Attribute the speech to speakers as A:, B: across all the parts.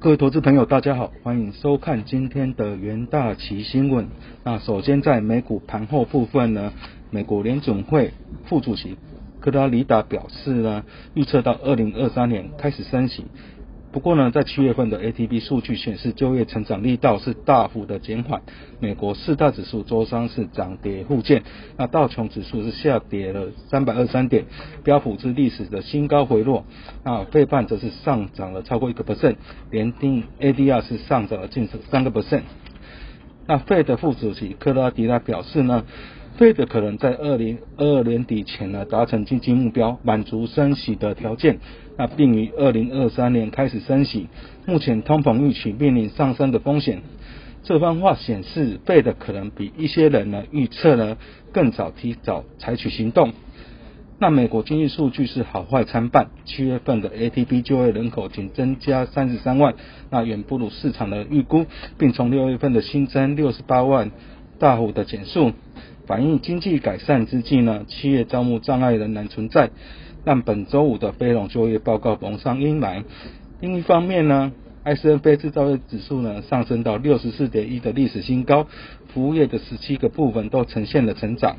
A: 各位投资朋友，大家好，欢迎收看今天的元大旗新闻。那首先在美股盘后部分呢，美国联准会副主席克拉里达表示呢，预测到二零二三年开始升息。不过呢，在七月份的 ATP 数据显示，就业成长力道是大幅的减缓。美国四大指数周三是涨跌互见，那道琼指数是下跌了三百二三点，标普是历史的新高回落，那费半则是上涨了超过一个 percent，连定 ADR 是上涨了近三个 percent。那费的副主席克拉迪拉表示呢？费的可能在二零二二年底前呢达成经济目标，满足升息的条件，那并于二零二三年开始升息。目前通膨预期面临上升的风险。这番话显示，费的可能比一些人呢预测呢更早提早采取行动。那美国经济数据是好坏参半，七月份的 ATP 就业人口仅增加三十三万，那远不如市场的预估，并从六月份的新增六十八万大幅的减速。反映经济改善之际呢，企业招募障碍仍然存在，让本周五的非农就业报告蒙上阴霾。另一方面呢，S N P 制造业指数呢上升到六十四点一的历史新高，服务业的十七个部分都呈现了成长。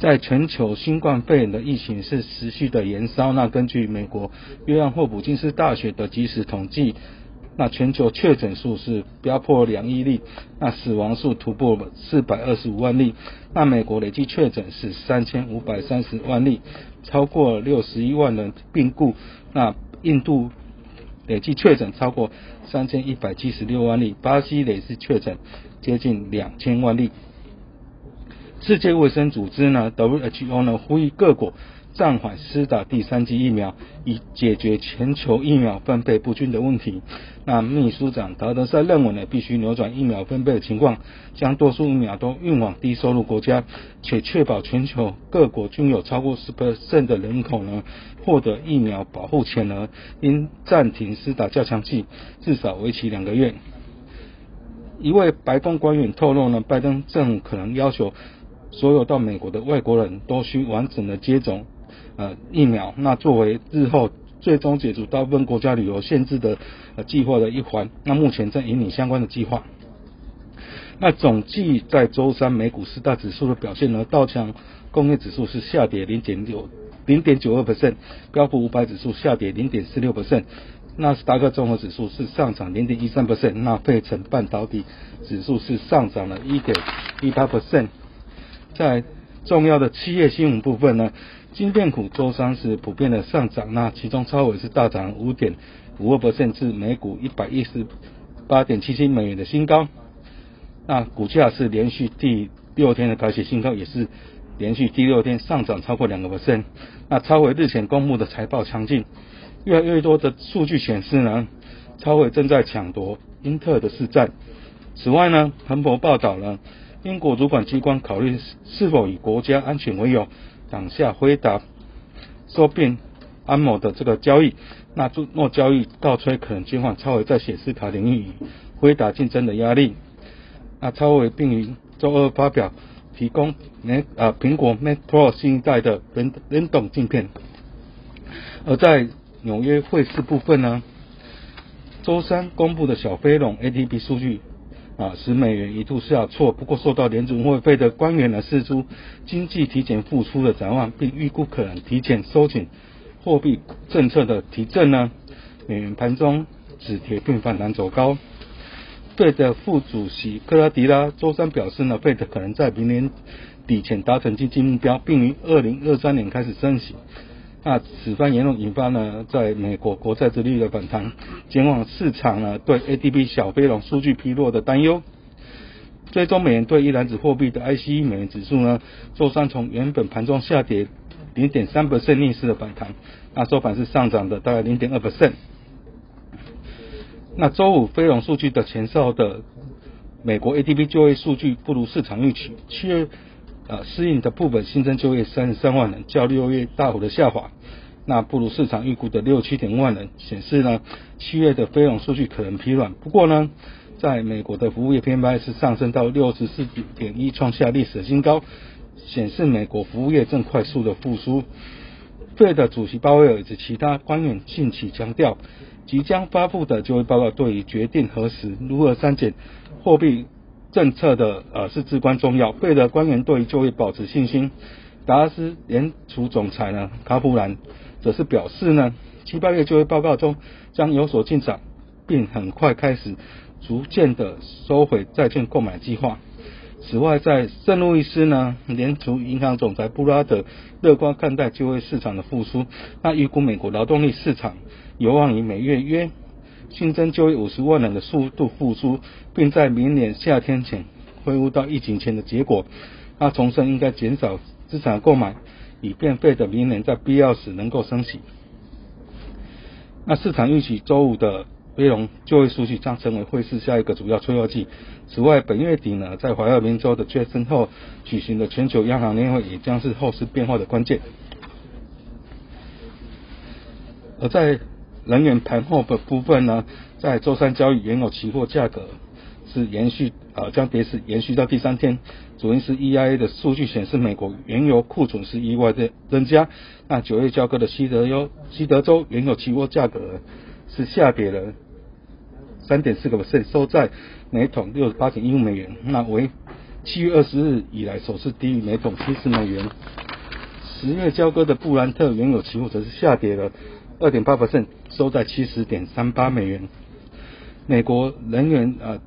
A: 在全球新冠肺炎的疫情是持续的延烧，那根据美国约翰霍普金斯大学的即时统计。那全球确诊数是飙破两亿例，那死亡数突破四百二十五万例。那美国累计确诊是三千五百三十万例，超过六十一万人病故。那印度累计确诊超过三千一百七十六万例，巴西累计确诊接近两千万例。世界卫生组织呢，WHO 呢呼吁各国。暂缓施打第三剂疫苗，以解决全球疫苗分配不均的问题。那秘书长达德赛认为呢，必须扭转疫苗分配的情况，将多数疫苗都运往低收入国家，且确保全球各国均有超过十 percent 的人口呢获得疫苗保护前呢，应暂停施打加强剂，至少为期两个月。一位白宫官员透露呢，拜登政府可能要求所有到美国的外国人都需完整的接种。呃，疫苗那作为日后最终解除大部分国家旅游限制的计划的一环，那目前正引领相关的计划。那总计在周三美股四大指数的表现呢，道琼工业指数是下跌零点六零点九二 percent，标普五百指数下跌零点四六 percent，纳斯达克综合指数是上涨零点一三 percent，那费城半导体指数是上涨了一点一八 percent。在重要的企业新闻部分呢？金电股周三是普遍的上涨，那其中超伟是大涨五点五二至每股一百一十八点七七美元的新高，那股价是连续第六天的改写新高，也是连续第六天上涨超过两个 percent。那超伟日前公布的财报强劲，越来越多的数据显示呢，超伟正在抢夺英特尔的市占。此外呢，彭博报道了英国主管机关考虑是否以国家安全为由。挡下辉达收并安某的这个交易，那若交易倒吹，可能减缓超微在显示卡领域与辉达竞争的压力。那超微并于周二发表提供 Mac 啊苹果 Mac Pro 新一代的联联动镜片。而在纽约汇市部分呢，周三公布的小飞龙 ATP 数据。啊，使美元一度下挫，不过受到联储会费的官员呢释出经济提前复苏的展望，并预估可能提前收紧货币政策的提振呢，美元盘中止跌并反弹走高。费的副主席克拉迪拉周三表示呢，费的可能在明年底前达成经济目标，并于二零二三年开始升息。那此番言论引发呢，在美国国债之率的反弹，减缓市场呢对 ADP 小非农数据疲弱的担忧。最终美元对一篮子货币的 ICE 美元指数呢，周三从原本盘中下跌零点三 percent 逆势的反弹，那收盘是上涨的大概零点二 percent。那周五非农数据的前哨的美国 ADP 就业数据不如市场预期，七月。呃，适应的部分新增就业三十三万人，较六月大幅的下滑，那不如市场预估的六七点万人，显示呢七月的非农数据可能疲软。不过呢，在美国的服务业 PMI 是上升到六十四点一，创下历史新高，显示美国服务业正快速的复苏。费的主席鲍威尔以及其他官员近期强调，即将发布的就业报告对于决定何时如何删减货币政策的呃是至关重要。费的官员对于就业保持信心。达拉斯联储总裁呢卡普兰则是表示呢，七八月就业报告中将有所进展，并很快开始逐渐的收回债券购买计划。此外，在圣路易斯呢，联储银行总裁布拉德乐观看待就业市场的复苏。那预估美国劳动力市场有望以每月约新增就业五十万人的速度复苏，并在明年夏天前恢复到疫情前的结果。那重申应该减少资产购买，以便费的明年在必要时能够升息。那市场预期周五的。非农就业数据将成为会市下一个主要催化剂。此外，本月底呢，在怀俄明州的杰森后举行的全球央行年会也将是后市变化的关键。而在能源盘后的部分呢，在周三交易原油期货价格是延续啊，将跌势延续到第三天。主因是 EIA 的数据显示，美国原油库存是意外的增加。那九月交割的西德优西德州原油期货价格是下跌了。三点四个 percent 收在每桶六十八点一五美元，那为七月二十日以来首次低于每桶七十美元。十月交割的布兰特原油期货则是下跌了二点八百分收在七十点三八美元。美国能源啊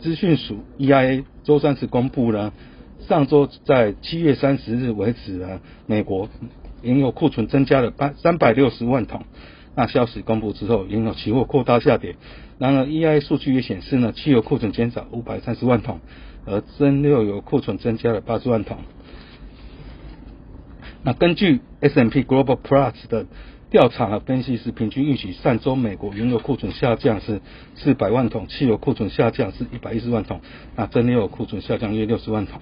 A: 资讯署 EIA 周三是公布了，上周在七月三十日为止啊，美国原油库存增加了八三百六十万桶。那消息公布之后，原油期货扩大下跌。然而，EIA 数据也显示呢，汽油库存减少五百三十万桶，而真六油库存增加了八十万桶。那根据 S&P Global Plus 的调查和分析是，平均预期上周美国原油库存下降是四百万桶，汽油库存下降是一百一十万桶，那真六油库存下降约六十万桶。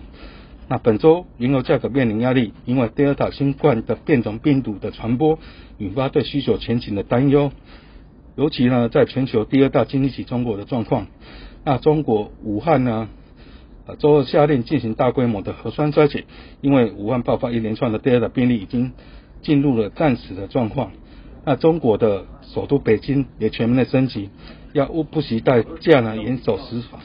A: 那本周原油价格面临压力，因为 Delta 新冠的变种病毒的传播，引发对需求前景的担忧。尤其呢，在全球第二大经济体中国的状况，那中国武汉呢，呃，周二下令进行大规模的核酸筛检，因为武汉爆发一连串的第二大病例，已经进入了战时的状况。那中国的首都北京也全面的升级，要不惜代价呢，严守司法。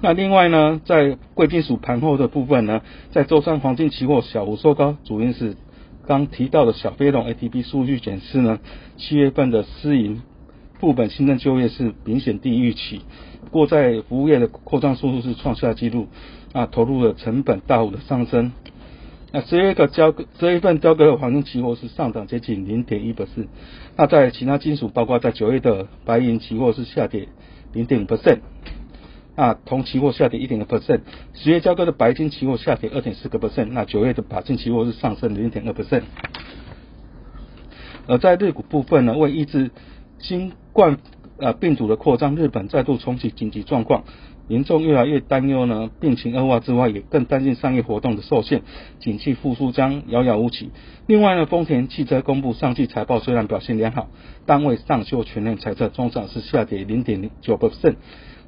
A: 那另外呢，在贵金属盘后的部分呢，在周三黄金期货小幅收高，主因是刚提到的小非农 ATP 数据显示呢，七月份的私营部本新增就业是明显低于预期，不过在服务业的扩张速度是创下纪录，啊，投入的成本大幅的上升。那十月个交这一份交割的黄金期货是上涨接近零点一百四，那在其他金属，包括在九月的白银期货是下跌零点五 percent。那铜期货下跌一点二 percent，十月交割的白金期货下跌二点四个 percent，那九月的钯金期货是上升零点二 percent。而在日股部分呢，为抑制新冠呃病毒的扩张，日本再度重启紧急状况，民众越来越担忧呢病情恶化之外，也更担心商业活动的受限，景气复苏将遥遥无期。另外呢，丰田汽车公布上季财报虽然表现良好，但未上修全年财测，中上是下跌零点零九 percent。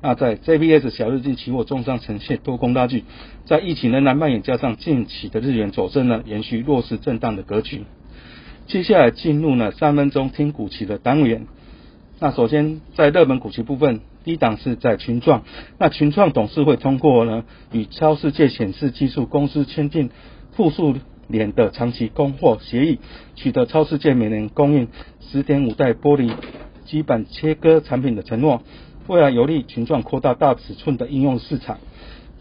A: 那在 JBS 小日经期货中上呈现多空拉锯，在疫情仍然蔓延，加上近期的日元走升呢，延续弱势震荡的格局。接下来进入呢三分钟听股期的单元。那首先在热门股期部分，低档是在群创。那群创董事会通过呢与超世界显示技术公司签订复数年的长期供货协议，取得超世界每年供应十点五代玻璃基板切割产品的承诺。未来有利群创扩大大尺寸的应用市场。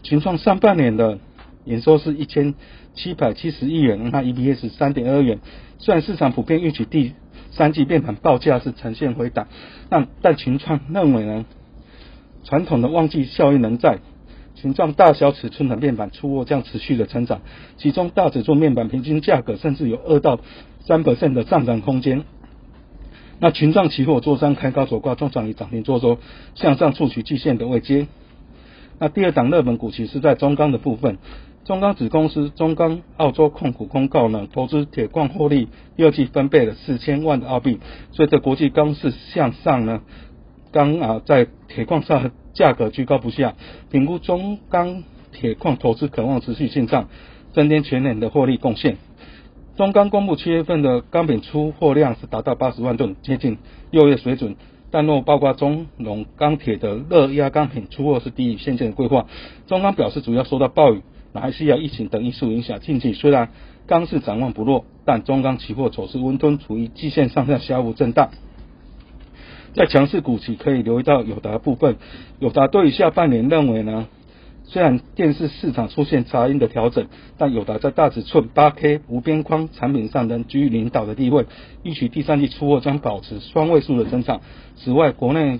A: 群创上半年的营收是一千七百七十亿元，那 EPS 三点二元。虽然市场普遍预期第三季面板报价是呈现回档，但但群创认为呢，传统的旺季效应仍在。群创大小尺寸的面板出货将持续的成长，其中大尺寸面板平均价格甚至有二到三的上涨空间。那群创期货周三开高走挂，中场以涨停做收，向上触取季线的位阶。那第二档热门股其实在中钢的部分，中钢子公司中钢澳洲控股公告呢，投资铁矿获利第二季分配了四千万的澳币。随着国际钢市向上呢，钢啊在铁矿上价格居高不下，评估中钢铁矿投资渴望持续进账，增添全年的获利贡献。中钢公布七月份的钢品出货量是达到八十万吨，接近六月水准。但若包括中龙钢铁的热压钢品出货是低于先前的规划。中钢表示，主要受到暴雨、马来西亚疫情等因素影响。近期虽然钢市展望不弱，但中钢期货走势温吞，处于季线上下小幅震荡。在强势股期可以留意到友达部分，友达对于下半年认为呢？虽然电视市场出现杂音的调整，但友达在大尺寸 8K 无边框产品上仍居于领导的地位，预期第三季出货将保持双位数的增长。此外，国内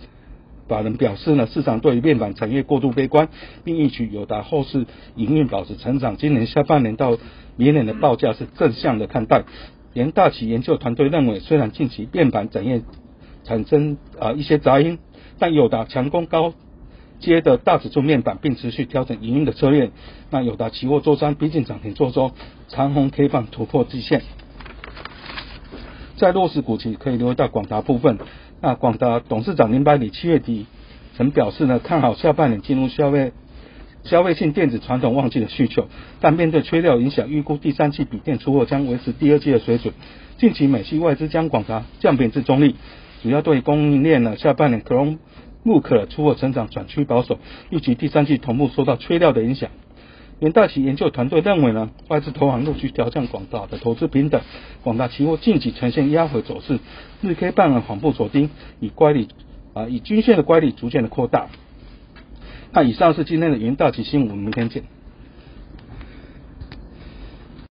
A: 法人表示呢，市场对于面板产业过度悲观，并预期友达后市营运保持成长。今年下半年到明年的报价是正向的看待。联大企研究团队认为，虽然近期面板产业产生啊一些杂音，但友达强攻高。接的大尺寸面板，并持续调整营运的策略。那友达期货周三逼近涨停做周，长虹 K 棒突破季线。在弱势股期可以留意到广达部分。那广达董事长林百里七月底曾表示呢，看好下半年进入消费消费性电子传统旺季的需求，但面对缺料影响，预估第三季笔电出货将维持第二季的水准。近期美系外资将广达降贬至中立，主要对供应链呢下半年可能。穆克出货成长转趋保守，预计第三季同步受到缺料的影响。元大旗研究团队认为呢，外资投行陆续调降广大的投资平等，广大期货近期呈现压回走势，日 K 半呢缓步走低，以乖离啊以均线的乖离逐渐的扩大。那以上是今天的元大旗新闻，我们明天见。